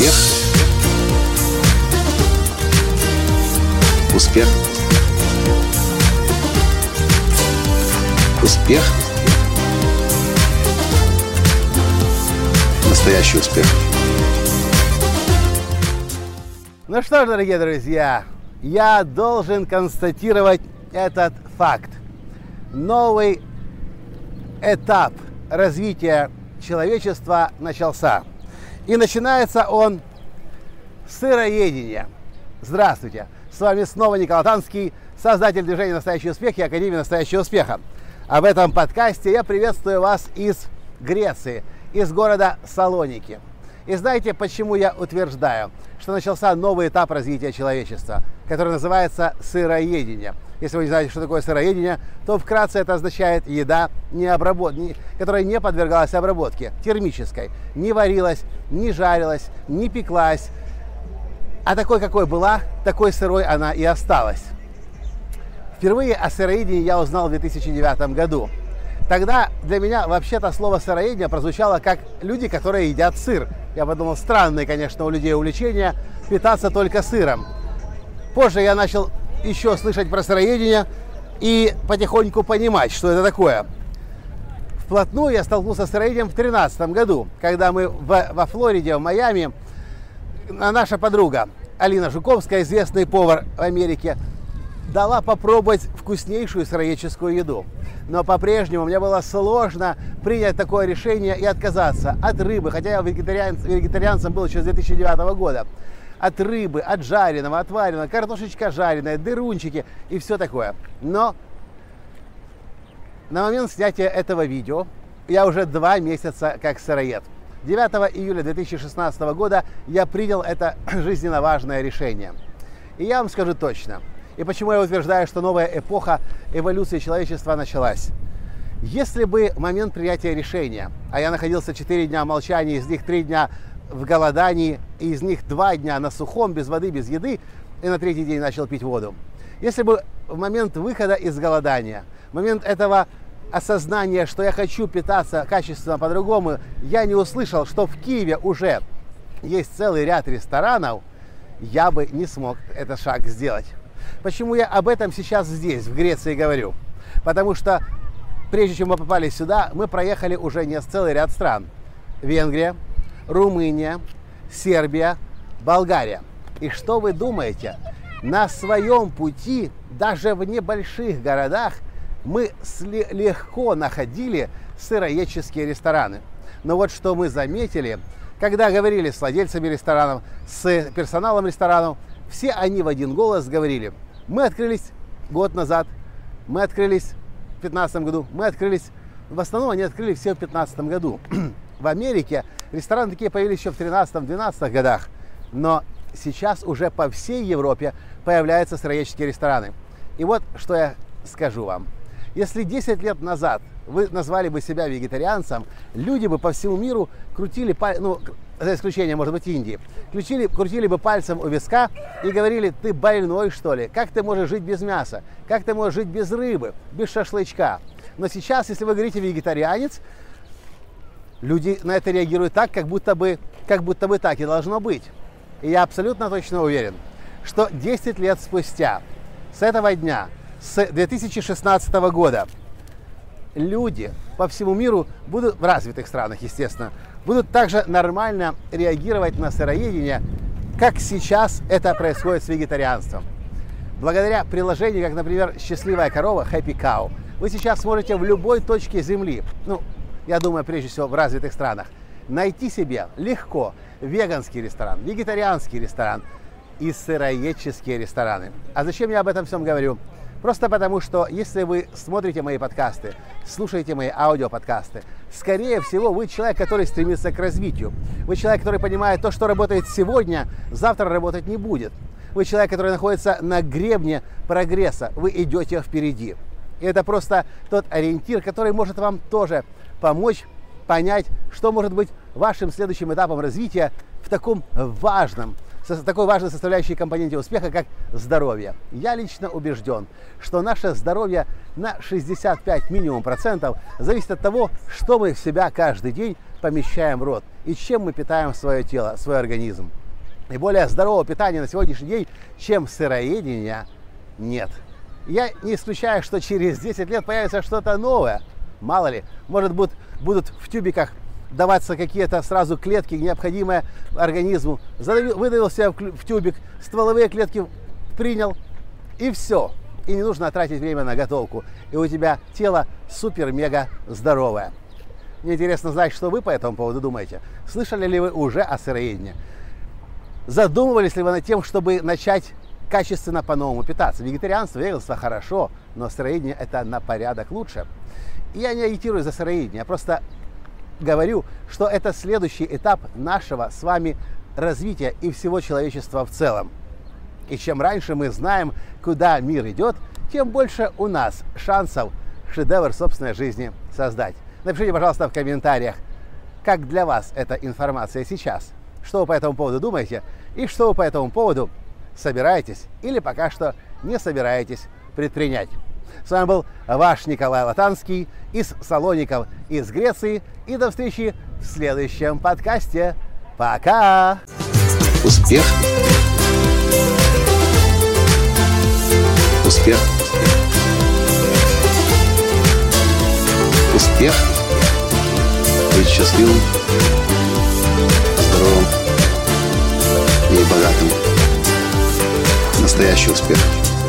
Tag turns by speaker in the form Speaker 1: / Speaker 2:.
Speaker 1: Успех. Успех. Успех. Настоящий успех.
Speaker 2: Ну что ж, дорогие друзья, я должен констатировать этот факт. Новый этап развития человечества начался. И начинается он с сыроедения. Здравствуйте! С вами снова Николай Танский, создатель движения «Настоящий успех» и Академии «Настоящего успеха». А в этом подкасте я приветствую вас из Греции, из города Салоники. И знаете, почему я утверждаю, что начался новый этап развития человечества, который называется сыроедение – если вы не знаете, что такое сыроедение, то вкратце это означает еда, не обработ... которая не подвергалась обработке термической, не варилась, не жарилась, не пеклась. А такой, какой была, такой сырой она и осталась. Впервые о сыроедении я узнал в 2009 году. Тогда для меня вообще-то слово сыроедение прозвучало как люди, которые едят сыр. Я подумал, странное, конечно, у людей увлечение питаться только сыром. Позже я начал еще слышать про сыроедение и потихоньку понимать, что это такое. Вплотную я столкнулся с сыроедением в 2013 году, когда мы в, во Флориде, в Майами, наша подруга Алина Жуковская, известный повар в Америке, дала попробовать вкуснейшую сыроедческую еду. Но по-прежнему мне было сложно принять такое решение и отказаться от рыбы, хотя я вегетариан, вегетарианцем был еще с 2009 года от рыбы, от жареного, от вареного, картошечка жареная, дырунчики и все такое. Но на момент снятия этого видео я уже два месяца как сыроед. 9 июля 2016 года я принял это жизненно важное решение. И я вам скажу точно, и почему я утверждаю, что новая эпоха эволюции человечества началась. Если бы момент принятия решения, а я находился 4 дня молчания, из них 3 дня в голодании, и из них два дня на сухом, без воды, без еды, и на третий день начал пить воду. Если бы в момент выхода из голодания, в момент этого осознания, что я хочу питаться качественно по-другому, я не услышал, что в Киеве уже есть целый ряд ресторанов, я бы не смог этот шаг сделать. Почему я об этом сейчас здесь, в Греции, говорю? Потому что прежде чем мы попали сюда, мы проехали уже не целый ряд стран. Венгрия, Румыния, Сербия, Болгария. И что вы думаете? На своем пути, даже в небольших городах, мы легко находили сыроедческие рестораны. Но вот что мы заметили, когда говорили с владельцами ресторанов, с персоналом ресторанов, все они в один голос говорили, мы открылись год назад, мы открылись в 2015 году, мы открылись, в основном они открыли все в 2015 году. В Америке рестораны такие появились еще в 13-12 годах, но сейчас уже по всей Европе появляются сыроедческие рестораны. И вот что я скажу вам. Если 10 лет назад вы назвали бы себя вегетарианцем, люди бы по всему миру крутили, ну, за исключением, может быть, Индии, крутили, крутили бы пальцем у виска и говорили, ты больной, что ли? Как ты можешь жить без мяса? Как ты можешь жить без рыбы, без шашлычка? Но сейчас, если вы говорите вегетарианец, люди на это реагируют так, как будто бы, как будто бы так и должно быть. И я абсолютно точно уверен, что 10 лет спустя, с этого дня, с 2016 года, люди по всему миру будут, в развитых странах, естественно, будут также нормально реагировать на сыроедение, как сейчас это происходит с вегетарианством. Благодаря приложению, как, например, «Счастливая корова» Happy Cow, вы сейчас сможете в любой точке Земли, ну, я думаю, прежде всего в развитых странах, найти себе легко веганский ресторан, вегетарианский ресторан и сыроедческие рестораны. А зачем я об этом всем говорю? Просто потому, что если вы смотрите мои подкасты, слушаете мои аудиоподкасты, скорее всего, вы человек, который стремится к развитию. Вы человек, который понимает, то, что работает сегодня, завтра работать не будет. Вы человек, который находится на гребне прогресса. Вы идете впереди. И это просто тот ориентир, который может вам тоже помочь понять, что может быть вашим следующим этапом развития в таком важном, такой важной составляющей компоненте успеха, как здоровье. Я лично убежден, что наше здоровье на 65 минимум процентов зависит от того, что мы в себя каждый день помещаем в рот и чем мы питаем свое тело, свой организм. И более здорового питания на сегодняшний день, чем сыроедение, нет. Я не исключаю, что через 10 лет появится что-то новое. Мало ли, может будут, будут в тюбиках даваться какие-то сразу клетки, необходимые организму. Задавил, выдавил себя в тюбик, стволовые клетки принял, и все. И не нужно тратить время на готовку. И у тебя тело супер-мега здоровое. Мне интересно знать, что вы по этому поводу думаете. Слышали ли вы уже о сыроедении? Задумывались ли вы над тем, чтобы начать качественно по-новому питаться? Вегетарианство, веганство хорошо, но сыроедение это на порядок лучше. И я не агитирую за сыроедение, я просто говорю, что это следующий этап нашего с вами развития и всего человечества в целом. И чем раньше мы знаем, куда мир идет, тем больше у нас шансов шедевр собственной жизни создать. Напишите, пожалуйста, в комментариях, как для вас эта информация сейчас, что вы по этому поводу думаете и что вы по этому поводу собираетесь или пока что не собираетесь предпринять. С вами был ваш Николай Латанский из Салоников из Греции. И до встречи в следующем подкасте. Пока!
Speaker 1: Успех! Успех! Успех! Быть счастливым, здоровым и богатым. Настоящий успех!